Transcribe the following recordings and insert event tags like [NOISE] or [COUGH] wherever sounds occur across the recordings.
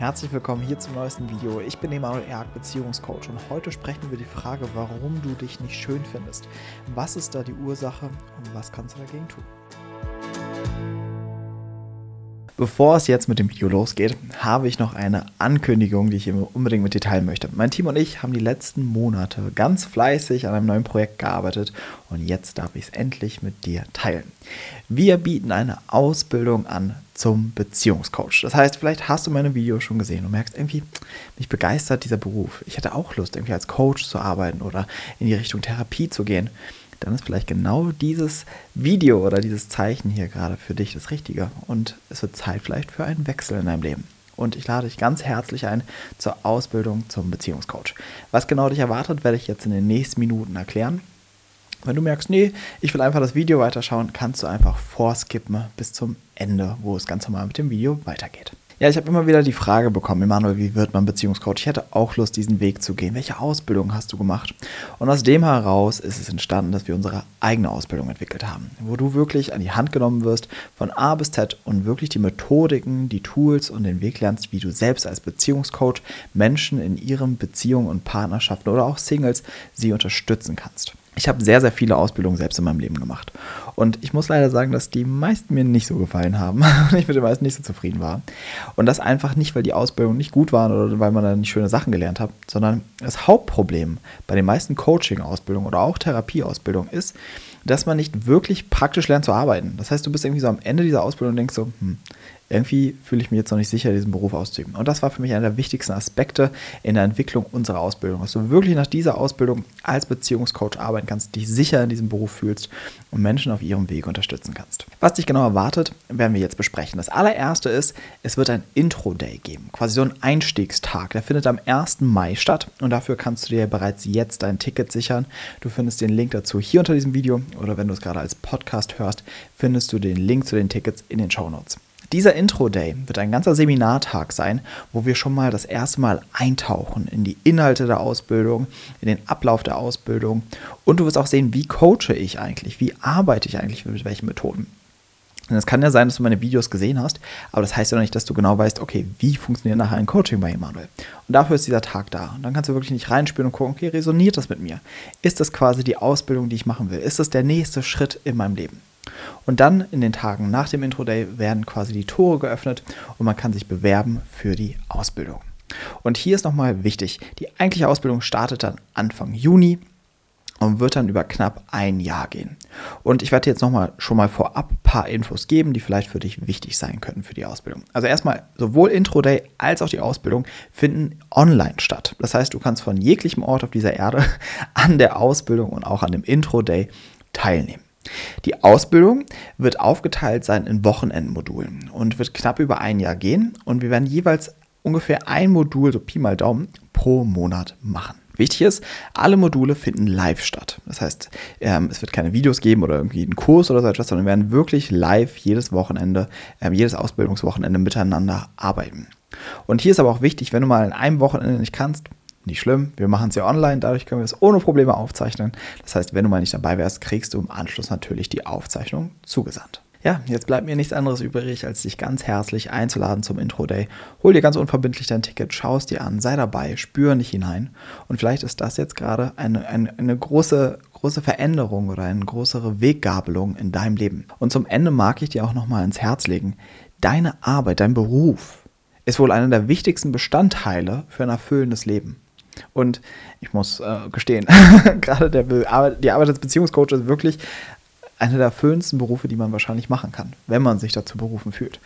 Herzlich willkommen hier zum neuesten Video. Ich bin Emanuel Erk, Beziehungscoach und heute sprechen wir über die Frage, warum du dich nicht schön findest. Was ist da die Ursache und was kannst du dagegen tun? Bevor es jetzt mit dem Video losgeht, habe ich noch eine Ankündigung, die ich unbedingt mit dir teilen möchte. Mein Team und ich haben die letzten Monate ganz fleißig an einem neuen Projekt gearbeitet und jetzt darf ich es endlich mit dir teilen. Wir bieten eine Ausbildung an zum Beziehungscoach. Das heißt, vielleicht hast du meine Videos schon gesehen und merkst irgendwie, mich begeistert dieser Beruf. Ich hätte auch Lust, irgendwie als Coach zu arbeiten oder in die Richtung Therapie zu gehen dann ist vielleicht genau dieses Video oder dieses Zeichen hier gerade für dich das Richtige. Und es wird Zeit vielleicht für einen Wechsel in deinem Leben. Und ich lade dich ganz herzlich ein zur Ausbildung zum Beziehungscoach. Was genau dich erwartet, werde ich jetzt in den nächsten Minuten erklären. Wenn du merkst, nee, ich will einfach das Video weiterschauen, kannst du einfach vorskippen bis zum Ende, wo es ganz normal mit dem Video weitergeht. Ja, ich habe immer wieder die Frage bekommen, Emanuel, wie wird man Beziehungscoach? Ich hätte auch Lust, diesen Weg zu gehen. Welche Ausbildung hast du gemacht? Und aus dem heraus ist es entstanden, dass wir unsere eigene Ausbildung entwickelt haben, wo du wirklich an die Hand genommen wirst von A bis Z und wirklich die Methodiken, die Tools und den Weg lernst, wie du selbst als Beziehungscoach Menschen in ihren Beziehungen und Partnerschaften oder auch Singles sie unterstützen kannst. Ich habe sehr, sehr viele Ausbildungen selbst in meinem Leben gemacht. Und ich muss leider sagen, dass die meisten mir nicht so gefallen haben und [LAUGHS] ich mit den meisten nicht so zufrieden war. Und das einfach nicht, weil die Ausbildungen nicht gut waren oder weil man da nicht schöne Sachen gelernt hat, sondern das Hauptproblem bei den meisten Coaching-Ausbildungen oder auch Therapie-Ausbildungen ist, dass man nicht wirklich praktisch lernt zu arbeiten. Das heißt, du bist irgendwie so am Ende dieser Ausbildung und denkst so, hm, irgendwie fühle ich mich jetzt noch nicht sicher, diesen Beruf auszuüben. Und das war für mich einer der wichtigsten Aspekte in der Entwicklung unserer Ausbildung, dass du wirklich nach dieser Ausbildung als Beziehungscoach arbeiten kannst, dich sicher in diesem Beruf fühlst und Menschen auf ihrem Weg unterstützen kannst. Was dich genau erwartet, werden wir jetzt besprechen. Das allererste ist, es wird ein Intro-Day geben, quasi so ein Einstiegstag. Der findet am 1. Mai statt und dafür kannst du dir bereits jetzt dein Ticket sichern. Du findest den Link dazu hier unter diesem Video oder wenn du es gerade als Podcast hörst, findest du den Link zu den Tickets in den Show Notes. Dieser Intro-Day wird ein ganzer Seminartag sein, wo wir schon mal das erste Mal eintauchen in die Inhalte der Ausbildung, in den Ablauf der Ausbildung und du wirst auch sehen, wie coache ich eigentlich, wie arbeite ich eigentlich mit welchen Methoden. Und es kann ja sein, dass du meine Videos gesehen hast, aber das heißt ja noch nicht, dass du genau weißt, okay, wie funktioniert nachher ein Coaching bei Emanuel. Und dafür ist dieser Tag da. Und dann kannst du wirklich nicht reinspüren und gucken, okay, resoniert das mit mir? Ist das quasi die Ausbildung, die ich machen will? Ist das der nächste Schritt in meinem Leben? Und dann in den Tagen nach dem Intro Day werden quasi die Tore geöffnet und man kann sich bewerben für die Ausbildung. Und hier ist nochmal wichtig, die eigentliche Ausbildung startet dann Anfang Juni und wird dann über knapp ein Jahr gehen. Und ich werde jetzt nochmal schon mal vorab ein paar Infos geben, die vielleicht für dich wichtig sein könnten für die Ausbildung. Also erstmal, sowohl Intro Day als auch die Ausbildung finden online statt. Das heißt, du kannst von jeglichem Ort auf dieser Erde [LAUGHS] an der Ausbildung und auch an dem Intro Day teilnehmen. Die Ausbildung wird aufgeteilt sein in Wochenendmodulen und wird knapp über ein Jahr gehen und wir werden jeweils ungefähr ein Modul, so Pi mal Daumen, pro Monat machen. Wichtig ist, alle Module finden live statt. Das heißt, ähm, es wird keine Videos geben oder irgendwie einen Kurs oder so etwas, sondern wir werden wirklich live jedes Wochenende, ähm, jedes Ausbildungswochenende miteinander arbeiten. Und hier ist aber auch wichtig, wenn du mal in einem Wochenende nicht kannst, nicht schlimm, wir machen es ja online, dadurch können wir es ohne Probleme aufzeichnen. Das heißt, wenn du mal nicht dabei wärst, kriegst du im Anschluss natürlich die Aufzeichnung zugesandt. Ja, jetzt bleibt mir nichts anderes übrig, als dich ganz herzlich einzuladen zum Intro Day. Hol dir ganz unverbindlich dein Ticket, schau es dir an, sei dabei, spür nicht hinein. Und vielleicht ist das jetzt gerade eine, eine, eine große, große Veränderung oder eine größere Weggabelung in deinem Leben. Und zum Ende mag ich dir auch nochmal ins Herz legen, deine Arbeit, dein Beruf ist wohl einer der wichtigsten Bestandteile für ein erfüllendes Leben. Und ich muss äh, gestehen, [LAUGHS] gerade der Be die Arbeit als Beziehungscoach ist wirklich einer der erfüllendsten Berufe, die man wahrscheinlich machen kann, wenn man sich dazu berufen fühlt.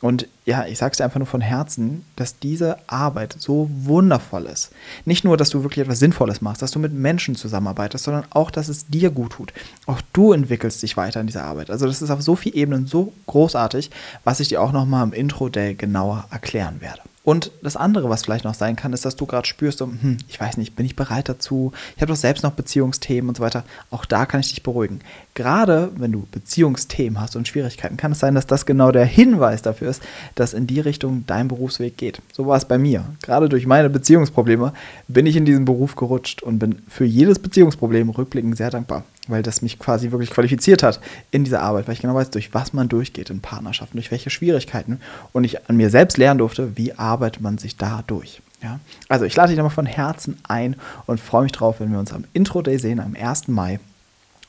Und ja, ich sage es dir einfach nur von Herzen, dass diese Arbeit so wundervoll ist. Nicht nur, dass du wirklich etwas Sinnvolles machst, dass du mit Menschen zusammenarbeitest, sondern auch, dass es dir gut tut. Auch du entwickelst dich weiter in dieser Arbeit. Also das ist auf so vielen Ebenen so großartig, was ich dir auch nochmal im Intro-Day genauer erklären werde. Und das andere, was vielleicht noch sein kann, ist, dass du gerade spürst, so, hm, ich weiß nicht, bin ich bereit dazu? Ich habe doch selbst noch Beziehungsthemen und so weiter. Auch da kann ich dich beruhigen. gerade wenn du Beziehungsthemen hast und Schwierigkeiten, kann es sein, dass das genau der Hinweis dafür ist, dass in die Richtung dein Berufsweg geht. So war es bei mir. Gerade durch meine Beziehungsprobleme bin ich in diesen Beruf gerutscht und bin für jedes Beziehungsproblem rückblickend sehr dankbar, weil das mich quasi wirklich qualifiziert hat in dieser Arbeit, weil ich genau weiß, durch was man durchgeht in Partnerschaften, durch welche Schwierigkeiten und ich an mir selbst lernen durfte, wie arbeitet man sich da durch. Ja? Also ich lade dich nochmal von Herzen ein und freue mich drauf, wenn wir uns am Intro Day sehen, am 1. Mai.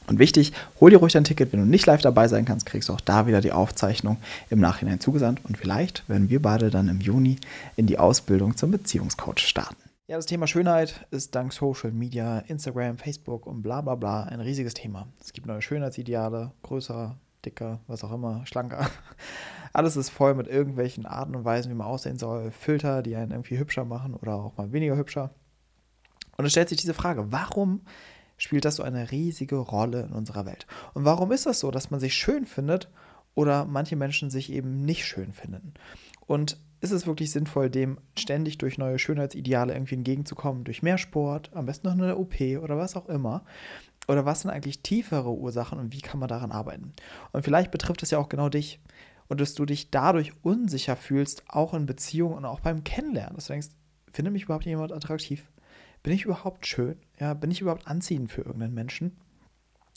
Und wichtig, hol dir ruhig dein Ticket, wenn du nicht live dabei sein kannst, kriegst du auch da wieder die Aufzeichnung im Nachhinein zugesandt. Und vielleicht werden wir beide dann im Juni in die Ausbildung zum Beziehungscoach starten. Ja, das Thema Schönheit ist dank Social Media, Instagram, Facebook und bla bla bla ein riesiges Thema. Es gibt neue Schönheitsideale, größer, dicker, was auch immer, schlanker. [LAUGHS] Alles ist voll mit irgendwelchen Arten und Weisen, wie man aussehen soll. Filter, die einen irgendwie hübscher machen oder auch mal weniger hübscher. Und es stellt sich diese Frage, warum spielt das so eine riesige Rolle in unserer Welt. Und warum ist das so, dass man sich schön findet oder manche Menschen sich eben nicht schön finden? Und ist es wirklich sinnvoll, dem ständig durch neue Schönheitsideale irgendwie entgegenzukommen, durch mehr Sport, am besten noch eine OP oder was auch immer? Oder was sind eigentlich tiefere Ursachen und wie kann man daran arbeiten? Und vielleicht betrifft es ja auch genau dich und dass du dich dadurch unsicher fühlst, auch in Beziehungen und auch beim Kennenlernen. Dass du denkst, finde mich überhaupt jemand attraktiv? bin ich überhaupt schön? Ja, bin ich überhaupt anziehend für irgendeinen Menschen?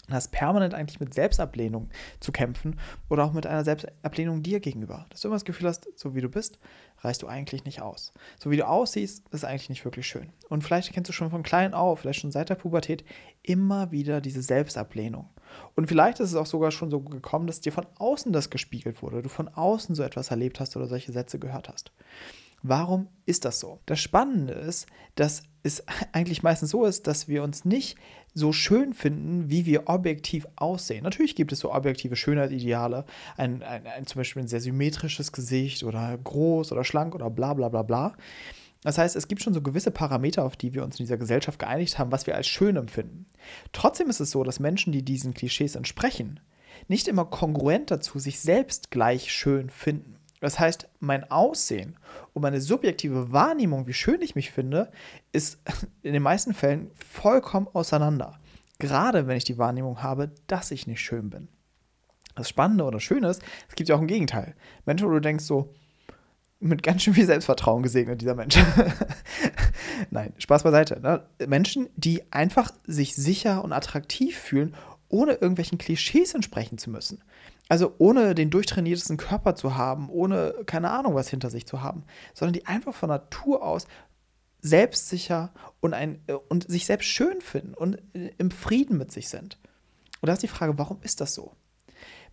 Und hast permanent eigentlich mit Selbstablehnung zu kämpfen oder auch mit einer Selbstablehnung dir gegenüber. Dass du immer das Gefühl hast, so wie du bist, reichst du eigentlich nicht aus. So wie du aussiehst, ist eigentlich nicht wirklich schön. Und vielleicht kennst du schon von klein auf, vielleicht schon seit der Pubertät, immer wieder diese Selbstablehnung. Und vielleicht ist es auch sogar schon so gekommen, dass dir von außen das gespiegelt wurde, du von außen so etwas erlebt hast oder solche Sätze gehört hast. Warum ist das so? Das Spannende ist, dass es [LAUGHS] eigentlich meistens so ist, dass wir uns nicht so schön finden, wie wir objektiv aussehen. Natürlich gibt es so objektive Schönheitsideale, ein, ein, ein, zum Beispiel ein sehr symmetrisches Gesicht oder groß oder schlank oder bla bla bla bla. Das heißt, es gibt schon so gewisse Parameter, auf die wir uns in dieser Gesellschaft geeinigt haben, was wir als schön empfinden. Trotzdem ist es so, dass Menschen, die diesen Klischees entsprechen, nicht immer kongruent dazu sich selbst gleich schön finden. Das heißt, mein Aussehen und meine subjektive Wahrnehmung, wie schön ich mich finde, ist [LAUGHS] in den meisten Fällen vollkommen auseinander. Gerade wenn ich die Wahrnehmung habe, dass ich nicht schön bin. Das Spannende oder Schöne ist, es gibt ja auch ein Gegenteil. Menschen, wo du denkst so, mit ganz schön viel Selbstvertrauen gesegnet, dieser Mensch. [LAUGHS] Nein, Spaß beiseite. Ne? Menschen, die einfach sich sicher und attraktiv fühlen, ohne irgendwelchen Klischees entsprechen zu müssen. Also ohne den durchtrainiertesten Körper zu haben, ohne keine Ahnung was hinter sich zu haben, sondern die einfach von Natur aus selbstsicher und, ein, äh, und sich selbst schön finden und äh, im Frieden mit sich sind. Und da ist die Frage, warum ist das so?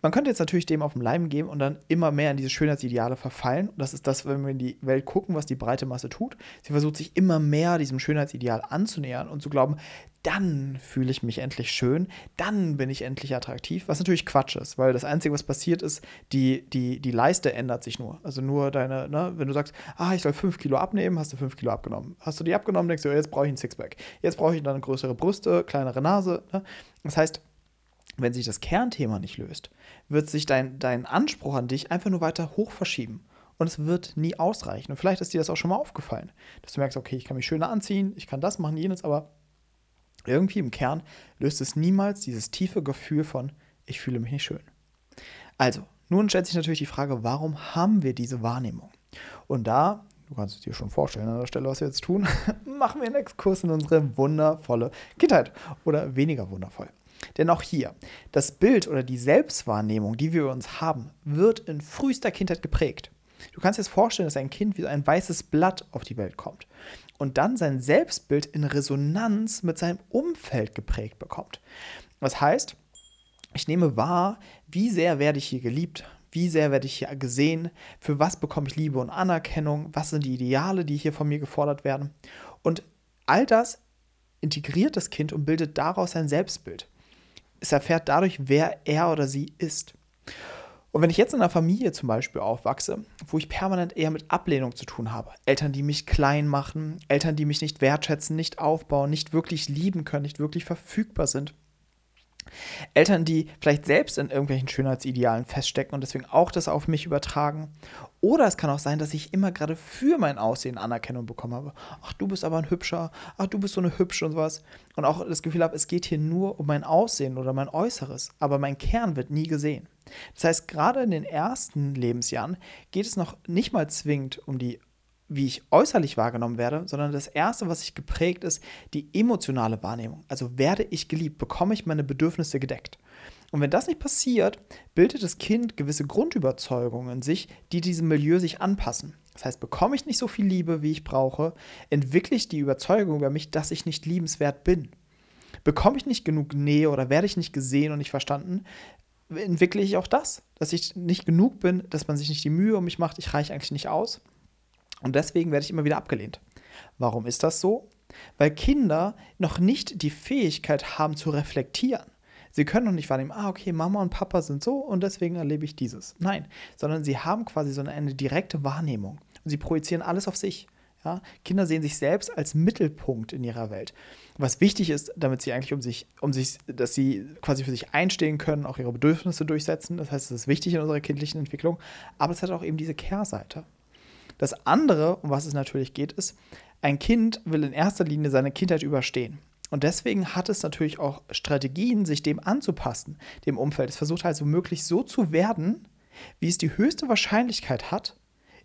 Man könnte jetzt natürlich dem auf den Leim gehen und dann immer mehr in diese Schönheitsideale verfallen. Und das ist das, wenn wir in die Welt gucken, was die breite Masse tut. Sie versucht sich immer mehr diesem Schönheitsideal anzunähern und zu glauben, dann fühle ich mich endlich schön, dann bin ich endlich attraktiv, was natürlich Quatsch ist, weil das Einzige, was passiert ist, die, die, die Leiste ändert sich nur. Also nur deine, ne, wenn du sagst, ah, ich soll fünf Kilo abnehmen, hast du fünf Kilo abgenommen. Hast du die abgenommen, denkst du, jetzt brauche ich ein Sixpack. Jetzt brauche ich dann größere Brüste, kleinere Nase. Ne? Das heißt, wenn sich das Kernthema nicht löst, wird sich dein, dein Anspruch an dich einfach nur weiter hoch verschieben. Und es wird nie ausreichen. Und vielleicht ist dir das auch schon mal aufgefallen, dass du merkst, okay, ich kann mich schöner anziehen, ich kann das machen, jenes, aber irgendwie im Kern löst es niemals dieses tiefe Gefühl von, ich fühle mich nicht schön. Also, nun stellt sich natürlich die Frage, warum haben wir diese Wahrnehmung? Und da, du kannst es dir schon vorstellen an der Stelle, was wir jetzt tun, [LAUGHS] machen wir einen Exkurs in unsere wundervolle Kindheit oder weniger wundervoll. Denn auch hier, das Bild oder die Selbstwahrnehmung, die wir uns haben, wird in frühester Kindheit geprägt. Du kannst dir jetzt vorstellen, dass ein Kind wie ein weißes Blatt auf die Welt kommt und dann sein Selbstbild in Resonanz mit seinem Umfeld geprägt bekommt. Das heißt, ich nehme wahr, wie sehr werde ich hier geliebt, wie sehr werde ich hier gesehen, für was bekomme ich Liebe und Anerkennung, was sind die Ideale, die hier von mir gefordert werden. Und all das integriert das Kind und bildet daraus sein Selbstbild es erfährt dadurch, wer er oder sie ist. Und wenn ich jetzt in einer Familie zum Beispiel aufwachse, wo ich permanent eher mit Ablehnung zu tun habe, Eltern, die mich klein machen, Eltern, die mich nicht wertschätzen, nicht aufbauen, nicht wirklich lieben können, nicht wirklich verfügbar sind, Eltern, die vielleicht selbst in irgendwelchen Schönheitsidealen feststecken und deswegen auch das auf mich übertragen. Oder es kann auch sein, dass ich immer gerade für mein Aussehen Anerkennung bekommen habe. Ach, du bist aber ein Hübscher. Ach, du bist so eine Hübsche und sowas. Und auch das Gefühl habe, es geht hier nur um mein Aussehen oder mein Äußeres. Aber mein Kern wird nie gesehen. Das heißt, gerade in den ersten Lebensjahren geht es noch nicht mal zwingend um die wie ich äußerlich wahrgenommen werde, sondern das Erste, was sich geprägt ist, die emotionale Wahrnehmung. Also werde ich geliebt, bekomme ich meine Bedürfnisse gedeckt. Und wenn das nicht passiert, bildet das Kind gewisse Grundüberzeugungen in sich, die diesem Milieu sich anpassen. Das heißt, bekomme ich nicht so viel Liebe, wie ich brauche, entwickle ich die Überzeugung über mich, dass ich nicht liebenswert bin. Bekomme ich nicht genug Nähe oder werde ich nicht gesehen und nicht verstanden, entwickle ich auch das, dass ich nicht genug bin, dass man sich nicht die Mühe um mich macht, ich reiche eigentlich nicht aus. Und deswegen werde ich immer wieder abgelehnt. Warum ist das so? Weil Kinder noch nicht die Fähigkeit haben zu reflektieren. Sie können noch nicht wahrnehmen, ah, okay, Mama und Papa sind so und deswegen erlebe ich dieses. Nein, sondern sie haben quasi so eine, eine direkte Wahrnehmung und sie projizieren alles auf sich. Ja? Kinder sehen sich selbst als Mittelpunkt in ihrer Welt. Was wichtig ist, damit sie eigentlich um sich, um sich, dass sie quasi für sich einstehen können, auch ihre Bedürfnisse durchsetzen. Das heißt, es ist wichtig in unserer kindlichen Entwicklung, aber es hat auch eben diese Kehrseite. Das andere, um was es natürlich geht, ist, ein Kind will in erster Linie seine Kindheit überstehen. Und deswegen hat es natürlich auch Strategien, sich dem anzupassen, dem Umfeld. Es versucht also möglichst so zu werden, wie es die höchste Wahrscheinlichkeit hat,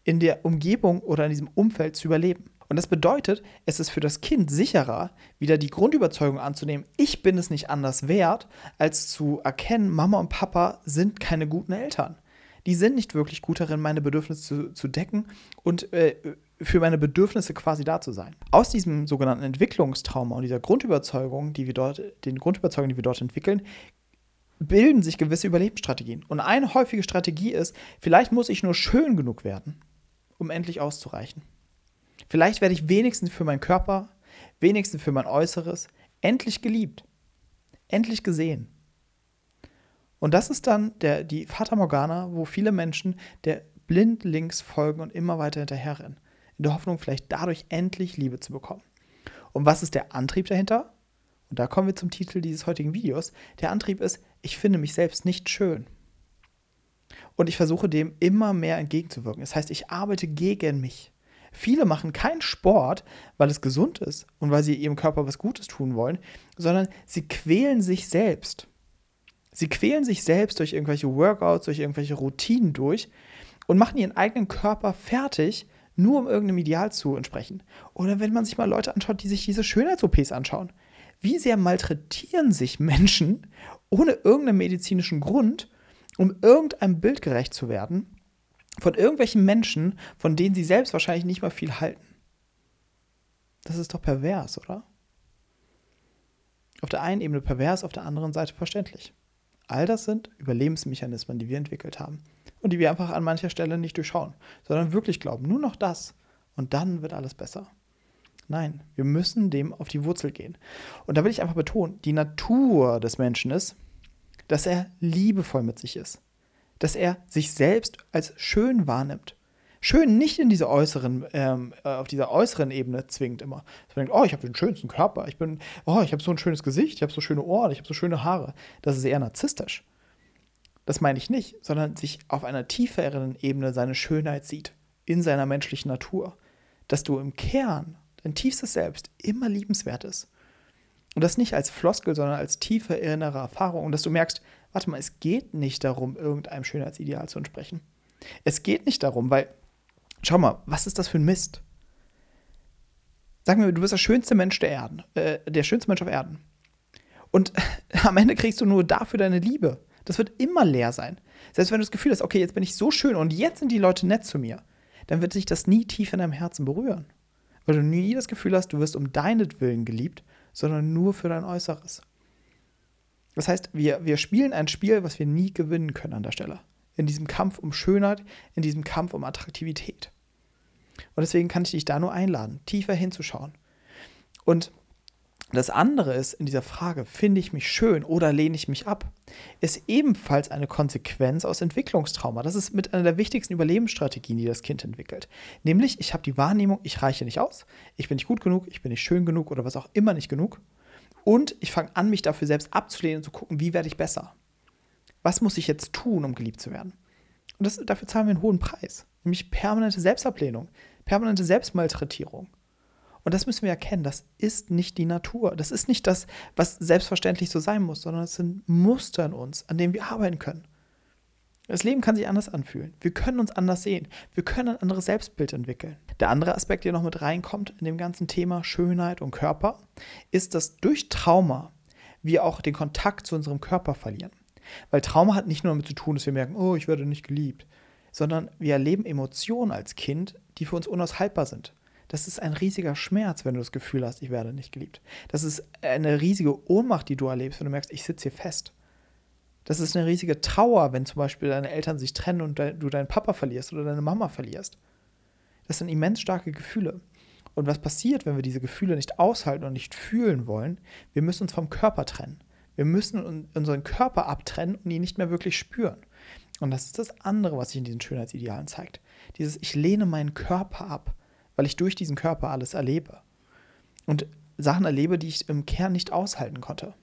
in der Umgebung oder in diesem Umfeld zu überleben. Und das bedeutet, es ist für das Kind sicherer, wieder die Grundüberzeugung anzunehmen, ich bin es nicht anders wert, als zu erkennen, Mama und Papa sind keine guten Eltern die sind nicht wirklich gut darin, meine Bedürfnisse zu, zu decken und äh, für meine Bedürfnisse quasi da zu sein. Aus diesem sogenannten Entwicklungstrauma und dieser Grundüberzeugung, die wir dort, den Grundüberzeugungen, die wir dort entwickeln, bilden sich gewisse Überlebensstrategien. Und eine häufige Strategie ist, vielleicht muss ich nur schön genug werden, um endlich auszureichen. Vielleicht werde ich wenigstens für meinen Körper, wenigstens für mein Äußeres endlich geliebt, endlich gesehen. Und das ist dann der, die Fata Morgana, wo viele Menschen der blind links folgen und immer weiter hinterherrennen. In der Hoffnung, vielleicht dadurch endlich Liebe zu bekommen. Und was ist der Antrieb dahinter? Und da kommen wir zum Titel dieses heutigen Videos. Der Antrieb ist, ich finde mich selbst nicht schön. Und ich versuche dem immer mehr entgegenzuwirken. Das heißt, ich arbeite gegen mich. Viele machen keinen Sport, weil es gesund ist und weil sie ihrem Körper was Gutes tun wollen, sondern sie quälen sich selbst. Sie quälen sich selbst durch irgendwelche Workouts, durch irgendwelche Routinen durch und machen ihren eigenen Körper fertig, nur um irgendeinem Ideal zu entsprechen. Oder wenn man sich mal Leute anschaut, die sich diese Schönheits-OPs anschauen. Wie sehr malträtieren sich Menschen ohne irgendeinen medizinischen Grund, um irgendeinem Bild gerecht zu werden, von irgendwelchen Menschen, von denen sie selbst wahrscheinlich nicht mal viel halten. Das ist doch pervers, oder? Auf der einen Ebene pervers, auf der anderen Seite verständlich. All das sind Überlebensmechanismen, die wir entwickelt haben und die wir einfach an mancher Stelle nicht durchschauen, sondern wirklich glauben, nur noch das und dann wird alles besser. Nein, wir müssen dem auf die Wurzel gehen. Und da will ich einfach betonen, die Natur des Menschen ist, dass er liebevoll mit sich ist, dass er sich selbst als schön wahrnimmt schön nicht in diese äußeren, ähm, äh, auf dieser äußeren Ebene zwingt immer. Dass man denkt, oh, ich habe den schönsten Körper, ich bin, oh, ich habe so ein schönes Gesicht, ich habe so schöne Ohren, ich habe so schöne Haare. Das ist eher narzisstisch. Das meine ich nicht, sondern sich auf einer tieferen Ebene seine Schönheit sieht, in seiner menschlichen Natur. Dass du im Kern, dein tiefstes Selbst, immer liebenswert ist. Und das nicht als Floskel, sondern als tiefe innere Erfahrung. Und dass du merkst, warte mal, es geht nicht darum, irgendeinem Schönheitsideal zu entsprechen. Es geht nicht darum, weil Schau mal, was ist das für ein Mist? Sag mir, du bist der schönste Mensch der Erden, äh, der schönste Mensch auf Erden. Und [LAUGHS] am Ende kriegst du nur dafür deine Liebe. Das wird immer leer sein. Selbst wenn du das Gefühl hast, okay, jetzt bin ich so schön und jetzt sind die Leute nett zu mir, dann wird sich das nie tief in deinem Herzen berühren. Weil du nie das Gefühl hast, du wirst um deinetwillen geliebt, sondern nur für dein Äußeres. Das heißt, wir, wir spielen ein Spiel, was wir nie gewinnen können an der Stelle in diesem Kampf um Schönheit, in diesem Kampf um Attraktivität. Und deswegen kann ich dich da nur einladen, tiefer hinzuschauen. Und das andere ist in dieser Frage, finde ich mich schön oder lehne ich mich ab, ist ebenfalls eine Konsequenz aus Entwicklungstrauma. Das ist mit einer der wichtigsten Überlebensstrategien, die das Kind entwickelt. Nämlich, ich habe die Wahrnehmung, ich reiche nicht aus, ich bin nicht gut genug, ich bin nicht schön genug oder was auch immer nicht genug. Und ich fange an, mich dafür selbst abzulehnen und zu gucken, wie werde ich besser? Was muss ich jetzt tun, um geliebt zu werden? Und das, dafür zahlen wir einen hohen Preis, nämlich permanente Selbstablehnung, permanente Selbstmalträtierung. Und das müssen wir erkennen, das ist nicht die Natur. Das ist nicht das, was selbstverständlich so sein muss, sondern es sind Muster in uns, an denen wir arbeiten können. Das Leben kann sich anders anfühlen. Wir können uns anders sehen. Wir können ein anderes Selbstbild entwickeln. Der andere Aspekt, der noch mit reinkommt in dem ganzen Thema Schönheit und Körper, ist, dass durch Trauma wir auch den Kontakt zu unserem Körper verlieren. Weil Trauma hat nicht nur damit zu tun, dass wir merken, oh, ich werde nicht geliebt, sondern wir erleben Emotionen als Kind, die für uns unaushaltbar sind. Das ist ein riesiger Schmerz, wenn du das Gefühl hast, ich werde nicht geliebt. Das ist eine riesige Ohnmacht, die du erlebst, wenn du merkst, ich sitze hier fest. Das ist eine riesige Trauer, wenn zum Beispiel deine Eltern sich trennen und du deinen Papa verlierst oder deine Mama verlierst. Das sind immens starke Gefühle. Und was passiert, wenn wir diese Gefühle nicht aushalten und nicht fühlen wollen? Wir müssen uns vom Körper trennen. Wir müssen unseren Körper abtrennen und ihn nicht mehr wirklich spüren. Und das ist das andere, was sich in diesen Schönheitsidealen zeigt. Dieses, ich lehne meinen Körper ab, weil ich durch diesen Körper alles erlebe. Und Sachen erlebe, die ich im Kern nicht aushalten konnte.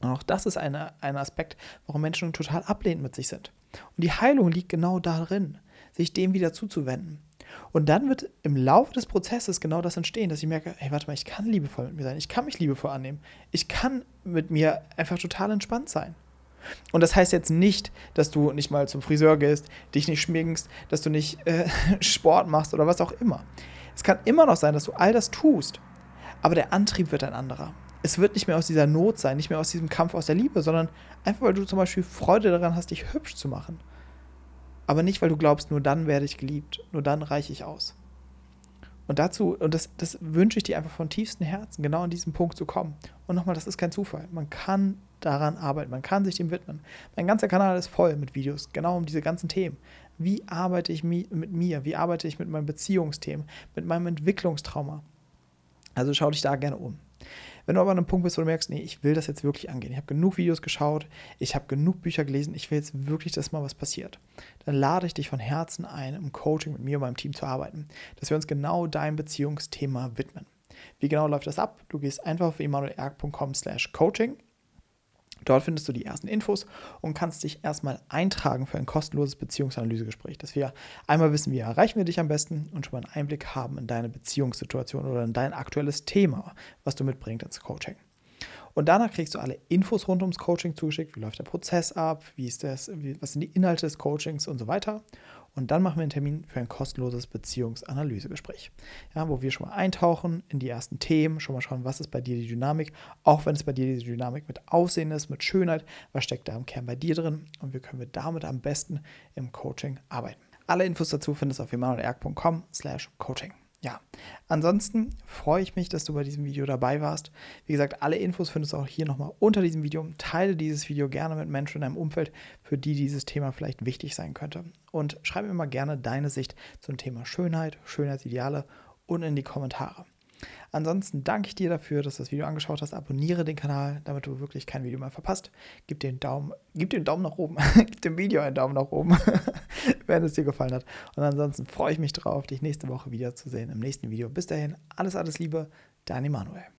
Und auch das ist eine, ein Aspekt, warum Menschen total ablehnend mit sich sind. Und die Heilung liegt genau darin, sich dem wieder zuzuwenden. Und dann wird im Laufe des Prozesses genau das entstehen, dass ich merke, hey, warte mal, ich kann liebevoll mit mir sein, ich kann mich liebevoll annehmen, ich kann mit mir einfach total entspannt sein. Und das heißt jetzt nicht, dass du nicht mal zum Friseur gehst, dich nicht schminkst, dass du nicht äh, [LAUGHS] Sport machst oder was auch immer. Es kann immer noch sein, dass du all das tust, aber der Antrieb wird ein anderer es wird nicht mehr aus dieser Not sein, nicht mehr aus diesem Kampf aus der Liebe, sondern einfach, weil du zum Beispiel Freude daran hast, dich hübsch zu machen. Aber nicht, weil du glaubst, nur dann werde ich geliebt, nur dann reiche ich aus. Und dazu, und das, das wünsche ich dir einfach von tiefstem Herzen, genau an diesen Punkt zu kommen. Und nochmal, das ist kein Zufall. Man kann daran arbeiten, man kann sich dem widmen. Mein ganzer Kanal ist voll mit Videos, genau um diese ganzen Themen. Wie arbeite ich mit mir? Wie arbeite ich mit meinen Beziehungsthemen, mit meinem Entwicklungstrauma? Also schau dich da gerne um. Wenn du aber an einem Punkt bist, wo du merkst, nee, ich will das jetzt wirklich angehen, ich habe genug Videos geschaut, ich habe genug Bücher gelesen, ich will jetzt wirklich, dass mal was passiert, dann lade ich dich von Herzen ein, im Coaching mit mir und meinem Team zu arbeiten, dass wir uns genau deinem Beziehungsthema widmen. Wie genau läuft das ab? Du gehst einfach auf emanuelerg.com slash coaching Dort findest du die ersten Infos und kannst dich erstmal eintragen für ein kostenloses Beziehungsanalysegespräch, dass wir einmal wissen, wie erreichen wir dich am besten und schon mal einen Einblick haben in deine Beziehungssituation oder in dein aktuelles Thema, was du mitbringst ins Coaching. Und danach kriegst du alle Infos rund ums Coaching zugeschickt. Wie läuft der Prozess ab? Wie ist das? Wie, was sind die Inhalte des Coachings und so weiter? Und dann machen wir einen Termin für ein kostenloses Beziehungsanalysegespräch, ja, wo wir schon mal eintauchen in die ersten Themen, schon mal schauen, was ist bei dir die Dynamik, auch wenn es bei dir die Dynamik mit Aussehen ist, mit Schönheit, was steckt da im Kern bei dir drin und wie können wir damit am besten im Coaching arbeiten. Alle Infos dazu findest du auf emanuelerg.com slash coaching. Ja, ansonsten freue ich mich, dass du bei diesem Video dabei warst. Wie gesagt, alle Infos findest du auch hier nochmal unter diesem Video. Teile dieses Video gerne mit Menschen in deinem Umfeld, für die dieses Thema vielleicht wichtig sein könnte. Und schreibe mir mal gerne deine Sicht zum Thema Schönheit, Schönheitsideale und in die Kommentare. Ansonsten danke ich dir dafür, dass du das Video angeschaut hast. Abonniere den Kanal, damit du wirklich kein Video mehr verpasst. Gib den Daumen, gib den Daumen nach oben. [LAUGHS] gib dem Video einen Daumen nach oben, [LAUGHS] wenn es dir gefallen hat. Und ansonsten freue ich mich drauf, dich nächste Woche wiederzusehen im nächsten Video. Bis dahin, alles, alles Liebe, dein Emanuel.